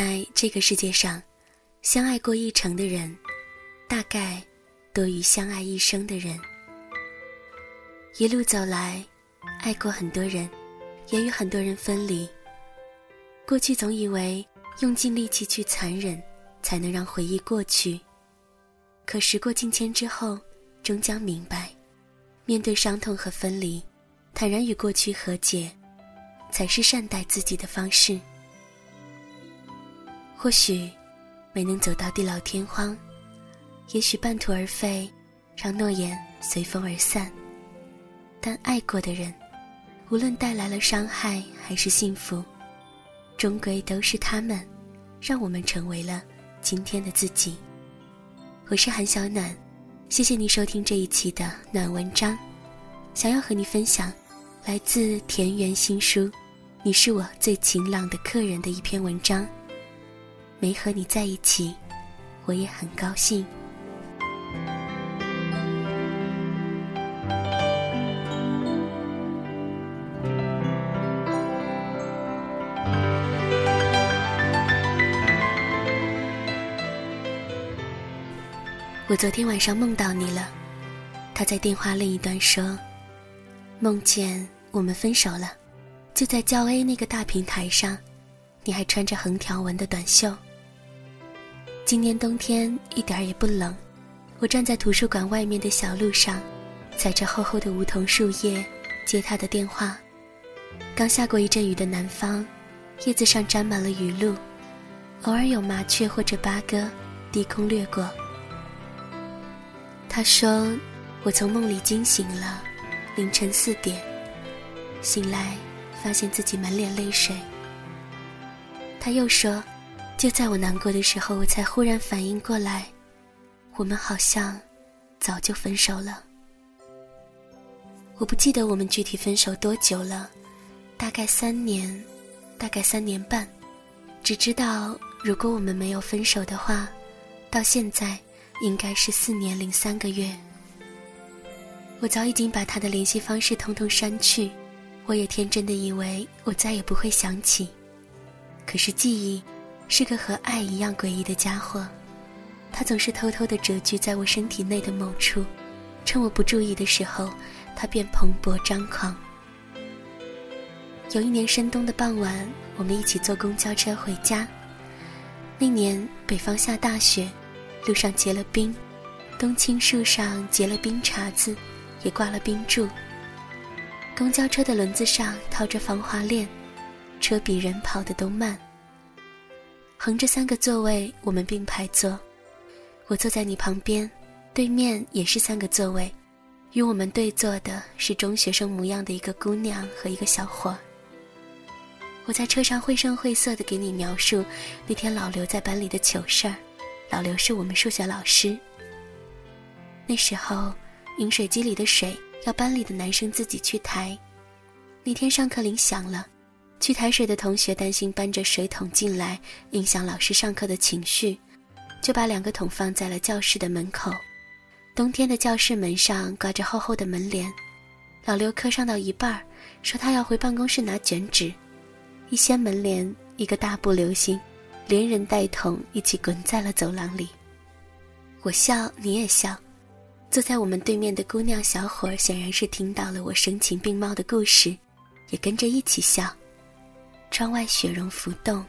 在这个世界上，相爱过一程的人，大概多于相爱一生的人。一路走来，爱过很多人，也与很多人分离。过去总以为用尽力气去残忍，才能让回忆过去。可时过境迁之后，终将明白，面对伤痛和分离，坦然与过去和解，才是善待自己的方式。或许没能走到地老天荒，也许半途而废，让诺言随风而散。但爱过的人，无论带来了伤害还是幸福，终归都是他们，让我们成为了今天的自己。我是韩小暖，谢谢你收听这一期的暖文章。想要和你分享，来自田园新书，你是我最晴朗的客人的一篇文章。没和你在一起，我也很高兴。我昨天晚上梦到你了，他在电话另一端说，梦见我们分手了，就在教 A 那个大平台上，你还穿着横条纹的短袖。今年冬天一点儿也不冷，我站在图书馆外面的小路上，踩着厚厚的梧桐树叶接他的电话。刚下过一阵雨的南方，叶子上沾满了雨露，偶尔有麻雀或者八哥低空掠过。他说：“我从梦里惊醒了，凌晨四点，醒来发现自己满脸泪水。”他又说。就在我难过的时候，我才忽然反应过来，我们好像早就分手了。我不记得我们具体分手多久了，大概三年，大概三年半。只知道如果我们没有分手的话，到现在应该是四年零三个月。我早已经把他的联系方式通通删去，我也天真的以为我再也不会想起。可是记忆。是个和爱一样诡异的家伙，它总是偷偷地蛰居在我身体内的某处，趁我不注意的时候，它便蓬勃张狂。有一年深冬的傍晚，我们一起坐公交车回家。那年北方下大雪，路上结了冰，冬青树上结了冰碴子，也挂了冰柱。公交车的轮子上套着防滑链，车比人跑得都慢。横着三个座位，我们并排坐。我坐在你旁边，对面也是三个座位，与我们对坐的是中学生模样的一个姑娘和一个小伙。我在车上绘声绘色地给你描述那天老刘在班里的糗事儿。老刘是我们数学老师。那时候，饮水机里的水要班里的男生自己去抬。那天上课铃响了。去抬水的同学担心搬着水桶进来影响老师上课的情绪，就把两个桶放在了教室的门口。冬天的教室门上挂着厚厚的门帘。老刘课上到一半说他要回办公室拿卷纸，一掀门帘，一个大步流星，连人带桶一起滚在了走廊里。我笑，你也笑。坐在我们对面的姑娘小伙显然是听到了我声情并茂的故事，也跟着一起笑。窗外雪融浮动，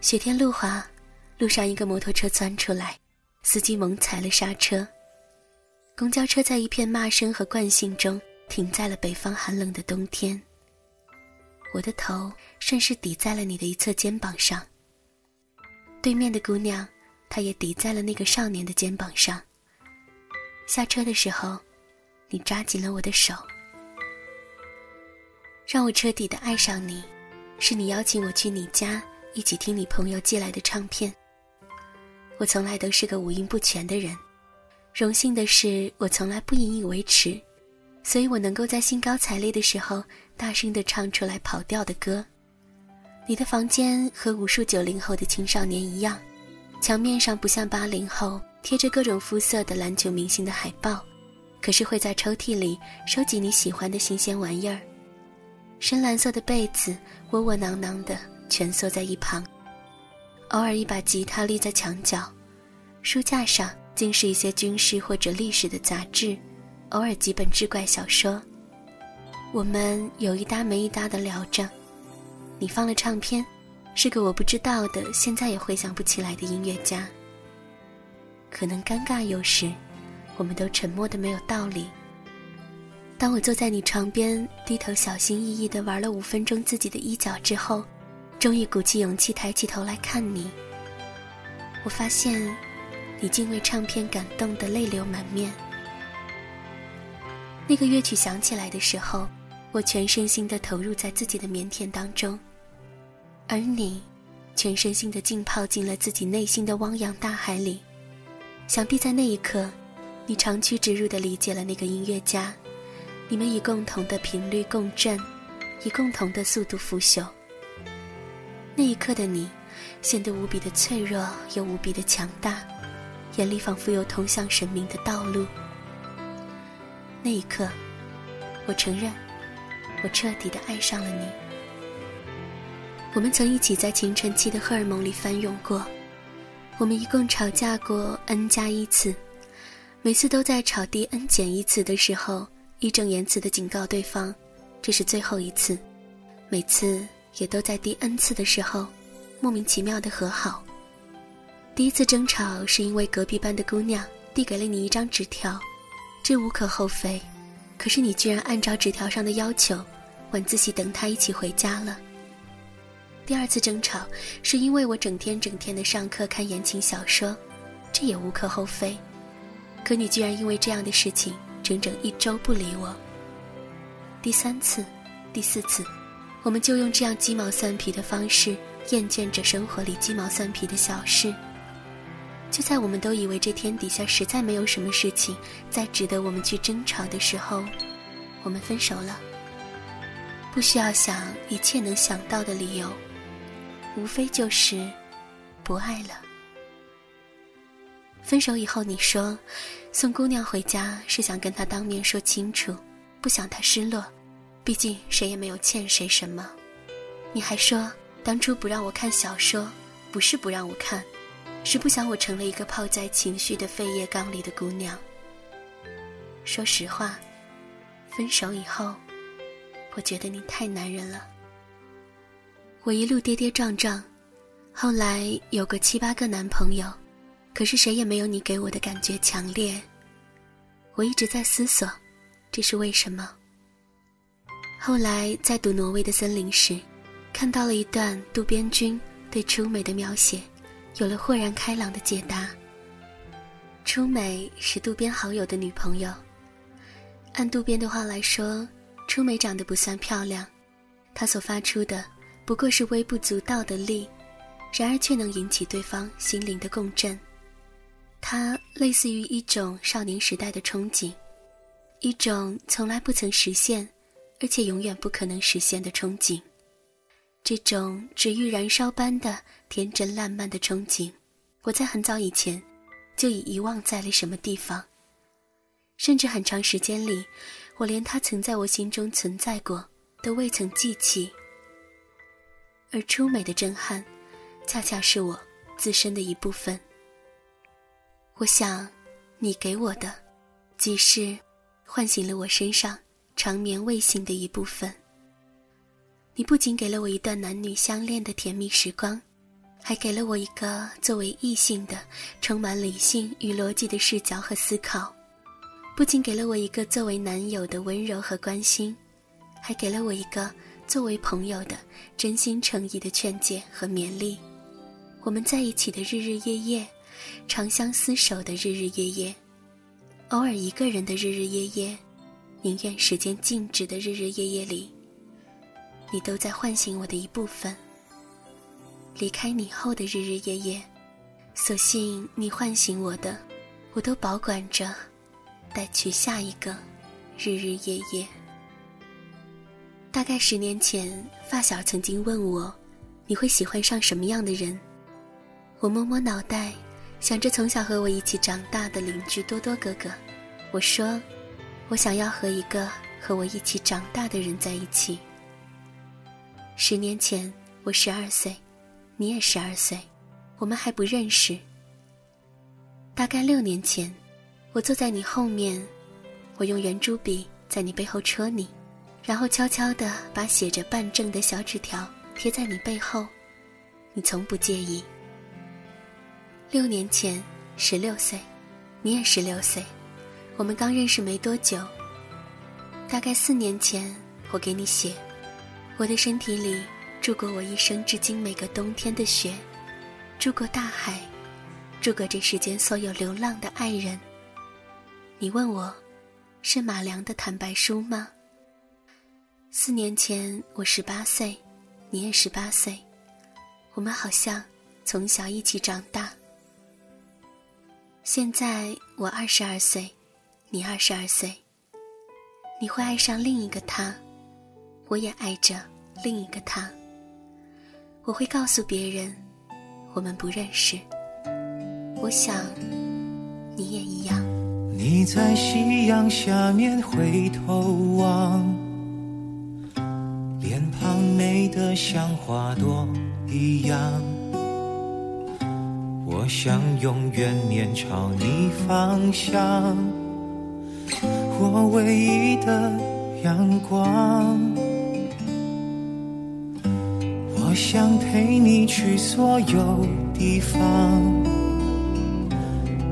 雪天路滑，路上一个摩托车钻出来，司机猛踩了刹车。公交车在一片骂声和惯性中停在了北方寒冷的冬天。我的头顺势抵在了你的一侧肩膀上。对面的姑娘，她也抵在了那个少年的肩膀上。下车的时候，你抓紧了我的手，让我彻底的爱上你。是你邀请我去你家一起听你朋友寄来的唱片。我从来都是个五音不全的人，荣幸的是我从来不引以为耻，所以我能够在兴高采烈的时候大声地唱出来跑调的歌。你的房间和无数九零后的青少年一样，墙面上不像八零后贴着各种肤色的篮球明星的海报，可是会在抽屉里收集你喜欢的新鲜玩意儿。深蓝色的被子，窝窝囊囊的蜷缩在一旁，偶尔一把吉他立在墙角，书架上竟是一些军事或者历史的杂志，偶尔几本志怪小说。我们有一搭没一搭的聊着。你放了唱片，是个我不知道的，现在也回想不起来的音乐家。可能尴尬有时，我们都沉默的没有道理。当我坐在你床边，低头小心翼翼的玩了五分钟自己的衣角之后，终于鼓起勇气抬起头来看你。我发现，你竟为唱片感动得泪流满面。那个乐曲响起来的时候。我全身心的投入在自己的腼腆当中，而你，全身心的浸泡进了自己内心的汪洋大海里。想必在那一刻，你长驱直入的理解了那个音乐家，你们以共同的频率共振，以共同的速度腐朽。那一刻的你，显得无比的脆弱又无比的强大，眼里仿佛有通向神明的道路。那一刻，我承认。我彻底的爱上了你。我们曾一起在青春期的荷尔蒙里翻涌过，我们一共吵架过 n 加一次，每次都在吵第 n 减一次的时候，义正言辞的警告对方，这是最后一次。每次也都在第 n 次的时候，莫名其妙的和好。第一次争吵是因为隔壁班的姑娘递给了你一张纸条，这无可厚非。可是你居然按照纸条上的要求，晚自习等他一起回家了。第二次争吵是因为我整天整天的上课看言情小说，这也无可厚非。可你居然因为这样的事情整整一周不理我。第三次、第四次，我们就用这样鸡毛蒜皮的方式厌倦着生活里鸡毛蒜皮的小事。就在我们都以为这天底下实在没有什么事情再值得我们去争吵的时候，我们分手了。不需要想一切能想到的理由，无非就是不爱了。分手以后，你说送姑娘回家是想跟她当面说清楚，不想她失落，毕竟谁也没有欠谁什么。你还说当初不让我看小说，不是不让我看。是不想我成了一个泡在情绪的废液缸里的姑娘。说实话，分手以后，我觉得你太男人了。我一路跌跌撞撞，后来有个七八个男朋友，可是谁也没有你给我的感觉强烈。我一直在思索，这是为什么？后来在读挪威的森林时，看到了一段渡边君对初美的描写。有了豁然开朗的解答。初美是渡边好友的女朋友，按渡边的话来说，初美长得不算漂亮，她所发出的不过是微不足道的力，然而却能引起对方心灵的共振。它类似于一种少年时代的憧憬，一种从来不曾实现，而且永远不可能实现的憧憬。这种只欲燃烧般的天真烂漫的憧憬，我在很早以前就已遗忘在了什么地方，甚至很长时间里，我连他曾在我心中存在过都未曾记起。而初美的震撼，恰恰是我自身的一部分。我想，你给我的，即是唤醒了我身上长眠未醒的一部分。你不仅给了我一段男女相恋的甜蜜时光，还给了我一个作为异性的、充满理性与逻辑的视角和思考；不仅给了我一个作为男友的温柔和关心，还给了我一个作为朋友的真心诚意的劝解和勉励。我们在一起的日日夜夜，长相厮守的日日夜夜，偶尔一个人的日日夜夜，宁愿时间静止的日日夜夜里。你都在唤醒我的一部分。离开你后的日日夜夜，所幸你唤醒我的，我都保管着，带去下一个日日夜夜。大概十年前，发小曾经问我，你会喜欢上什么样的人？我摸摸脑袋，想着从小和我一起长大的邻居多多哥哥，我说，我想要和一个和我一起长大的人在一起。十年前，我十二岁，你也十二岁，我们还不认识。大概六年前，我坐在你后面，我用圆珠笔在你背后戳你，然后悄悄地把写着办证的小纸条贴在你背后，你从不介意。六年前，十六岁，你也十六岁，我们刚认识没多久。大概四年前，我给你写，我的身体里住过我一生至今每个冬天的雪。住过大海，住过这世间所有流浪的爱人。你问我，是马良的坦白书吗？四年前我十八岁，你也十八岁，我们好像从小一起长大。现在我二十二岁，你二十二岁。你会爱上另一个他，我也爱着另一个他。我会告诉别人。我们不认识，我想你也一样。你在夕阳下面回头望，脸庞美得像花朵一样。我想永远面朝你方向，我唯一的阳光。我想陪你去所有地方，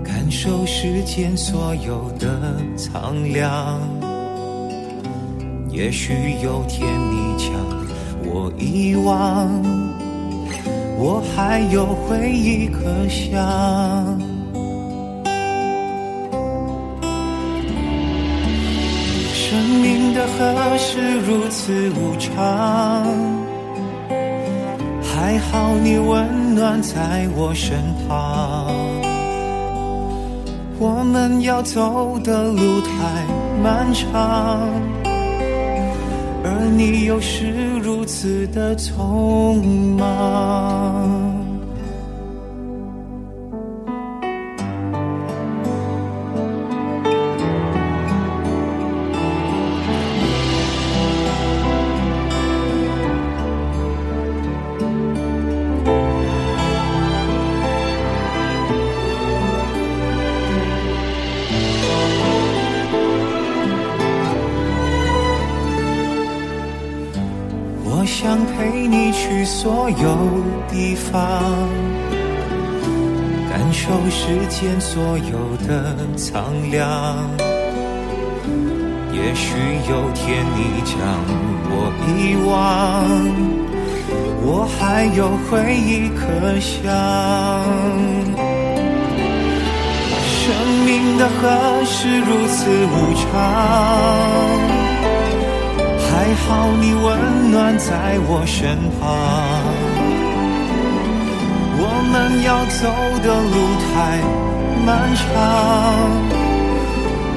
感受世间所有的苍凉。也许有天你将我遗忘，我还有回忆可想。生命的河是如此无常。还好你温暖在我身旁，我们要走的路太漫长，而你又是此的匆忙。所有地方，感受世间所有的苍凉。也许有天你将我遗忘，我还有回忆可想。生命的河是如此无常。还好你温在我身旁，我们要走的路太漫长，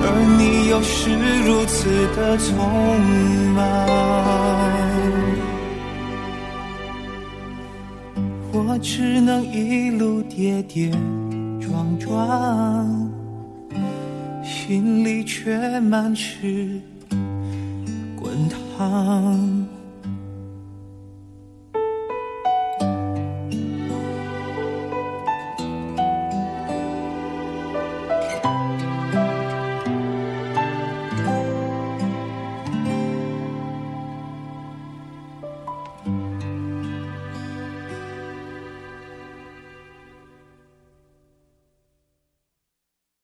而你又是如此的匆忙，我只能一路跌跌撞撞，心里却满是。滚烫。